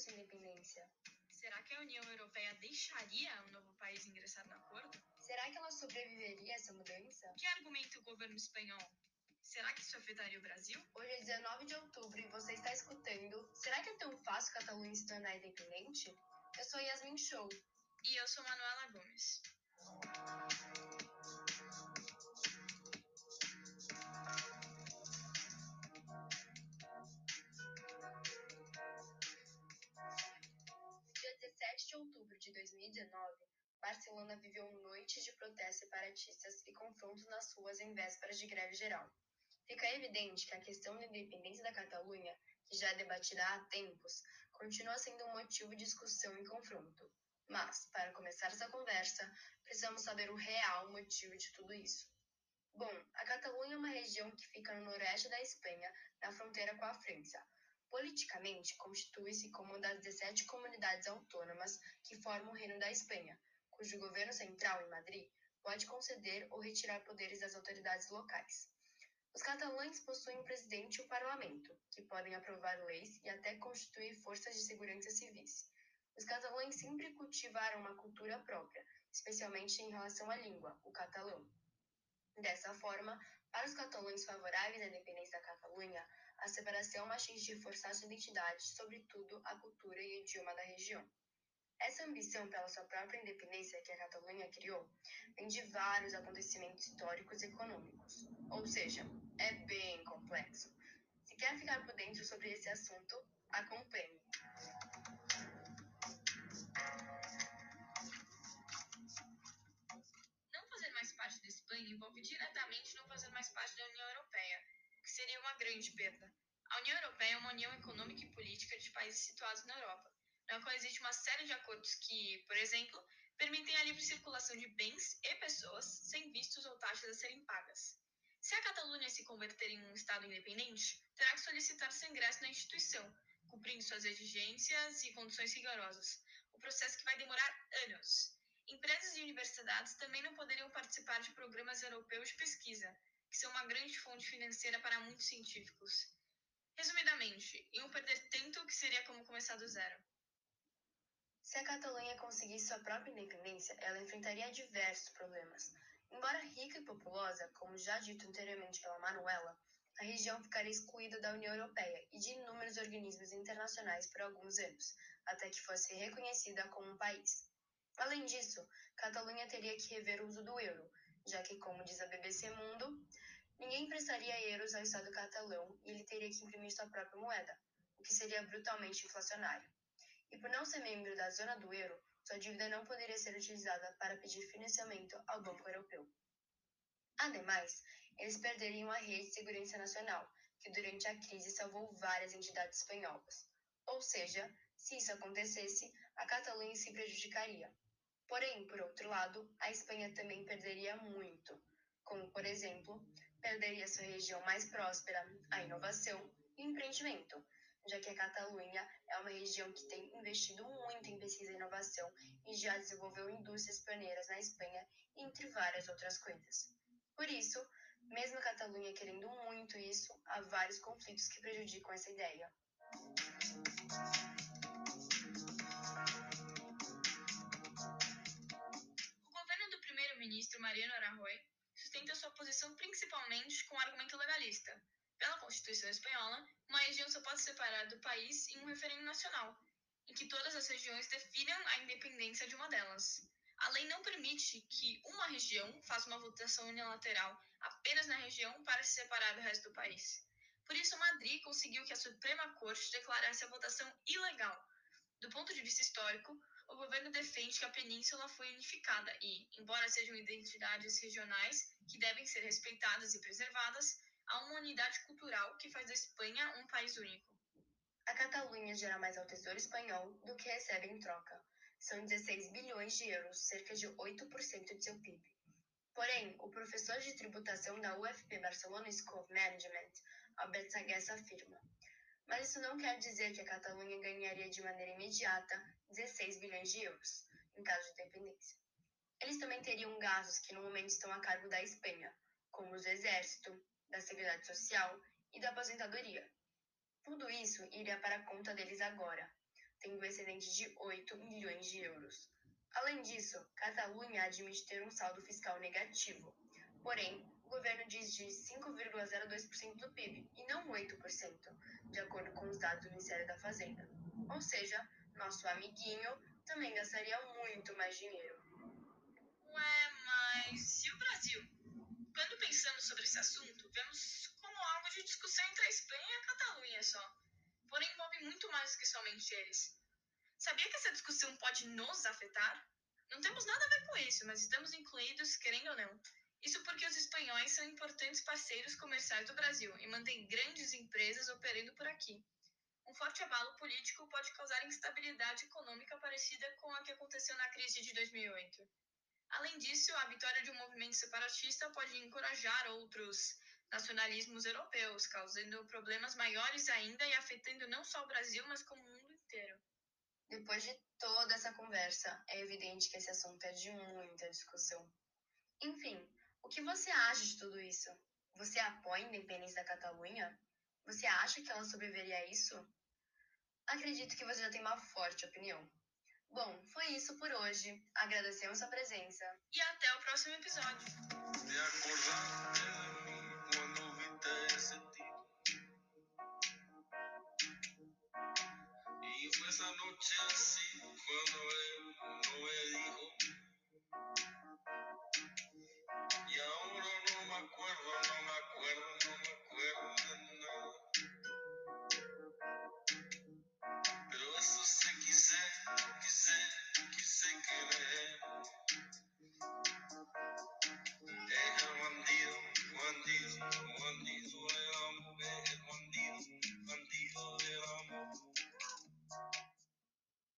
sua independência? Será que a União Europeia deixaria um novo país ingressar no acordo? Será que ela sobreviveria a essa mudança? Que argumenta o governo espanhol? Será que isso afetaria o Brasil? Hoje é 19 de outubro e você está escutando. Será que é tão fácil Catalunha se tornar independente? Eu sou Yasmin Show. E eu sou Manuela Gomes. Outubro de 2019, Barcelona viveu noites de protestos separatistas e confrontos nas ruas em vésperas de greve geral. Fica evidente que a questão da independência da Catalunha, que já é debatida há tempos, continua sendo um motivo de discussão e confronto. Mas, para começar essa conversa, precisamos saber o real motivo de tudo isso. Bom, a Catalunha é uma região que fica no noroeste da Espanha, na fronteira com a França. Politicamente, constitui-se como uma das 17 comunidades autônomas que formam o Reino da Espanha, cujo governo central, em Madrid, pode conceder ou retirar poderes das autoridades locais. Os catalães possuem um presidente e um parlamento, que podem aprovar leis e até constituir forças de segurança civis. Os catalães sempre cultivaram uma cultura própria, especialmente em relação à língua, o catalão. Dessa forma, para os catalães favoráveis à independência da Catalunha, a separação atinge forçar sua identidade, sobretudo a cultura e o idioma da região. Essa ambição pela sua própria independência que a Catalunha criou vem de vários acontecimentos históricos e econômicos, ou seja, é bem complexo. Se quer ficar por dentro sobre esse assunto, acompanhe. Não fazer mais parte da Espanha envolve diretamente não fazer mais parte da União Europeia, o que seria uma grande perda. A União Europeia é uma união econômica e política de países situados na Europa na qual existe uma série de acordos que, por exemplo, permitem a livre circulação de bens e pessoas sem vistos ou taxas a serem pagas. Se a Catalunha se converter em um Estado independente, terá que solicitar seu ingresso na instituição, cumprindo suas exigências e condições rigorosas, um processo que vai demorar anos. Empresas e universidades também não poderiam participar de programas europeus de pesquisa, que são uma grande fonte financeira para muitos científicos. Resumidamente, iam perder tanto que seria como começar do zero. Se a Catalunha conseguisse sua própria independência, ela enfrentaria diversos problemas. Embora rica e populosa, como já dito anteriormente pela Manuela, a região ficaria excluída da União Europeia e de inúmeros organismos internacionais por alguns anos, até que fosse reconhecida como um país. Além disso, Catalunha teria que rever o uso do euro, já que, como diz a BBC Mundo, ninguém emprestaria euros ao Estado catalão e ele teria que imprimir sua própria moeda, o que seria brutalmente inflacionário e por não ser membro da zona do euro, sua dívida não poderia ser utilizada para pedir financiamento ao Banco Europeu. Ademais, eles perderiam a Rede de Segurança Nacional, que durante a crise salvou várias entidades espanholas. Ou seja, se isso acontecesse, a Catalunha se prejudicaria. Porém, por outro lado, a Espanha também perderia muito, como, por exemplo, perderia sua região mais próspera, a inovação e empreendimento, já que a Catalunha é uma região que tem investido muito em pesquisa e inovação e já desenvolveu indústrias pioneiras na Espanha, entre várias outras coisas. Por isso, mesmo a Catalunha querendo muito isso, há vários conflitos que prejudicam essa ideia. Primeiro-ministro Mariano Rajoy sustenta sua posição principalmente com o argumento legalista, pela Constituição Espanhola, uma região só pode ser separada do país em um referendo nacional, em que todas as regiões definam a independência de uma delas. A lei não permite que uma região faça uma votação unilateral apenas na região para se separar do resto do país. Por isso, Madrid conseguiu que a Suprema Corte declarasse a votação ilegal. Do ponto de vista histórico, o governo defende que a península foi unificada e, embora sejam identidades regionais que devem ser respeitadas e preservadas, há uma unidade cultural que faz da Espanha um país único. A Catalunha gera mais ao Tesouro Espanhol do que recebe em troca. São 16 bilhões de euros, cerca de 8% de seu PIB. Porém, o professor de tributação da UFP Barcelona School of Management, Albert Sagues, afirma. Mas isso não quer dizer que a Catalunha ganharia de maneira imediata 16 bilhões de euros, em caso de dependência. Eles também teriam gastos que no momento estão a cargo da Espanha, como os do Exército, da Seguridade Social e da aposentadoria. Tudo isso iria para a conta deles agora. tendo um excedente de 8 milhões de euros. Além disso, Catalunha admite ter um saldo fiscal negativo. Porém, o governo diz de 5,02% do PIB e não 8%, de acordo com os dados do Ministério da Fazenda. Ou seja, nosso amiguinho também gastaria muito mais dinheiro. Ué, mas e o Brasil? Quando pensamos sobre esse assunto, vemos como algo de discussão entre a Espanha e a Catalunha só. Porém, envolve muito mais do que somente eles. Sabia que essa discussão pode nos afetar? Não temos nada a ver com isso, mas estamos incluídos, querendo ou não. Isso porque os espanhóis são importantes parceiros comerciais do Brasil e mantêm grandes empresas operando por aqui. Um forte abalo político pode causar instabilidade econômica parecida com a que aconteceu na crise de 2008. Além disso, a vitória de um movimento separatista pode encorajar outros nacionalismos europeus, causando problemas maiores ainda e afetando não só o Brasil, mas como o mundo inteiro. Depois de toda essa conversa, é evidente que esse assunto é de muita discussão. Enfim, o que você acha de tudo isso? Você apoia a independência da Catalunha? Você acha que ela sobreviveria a isso? Acredito que você já tem uma forte opinião. Bom, foi isso por hoje. Agradecemos a presença. E até o próximo episódio. De acordar quando E me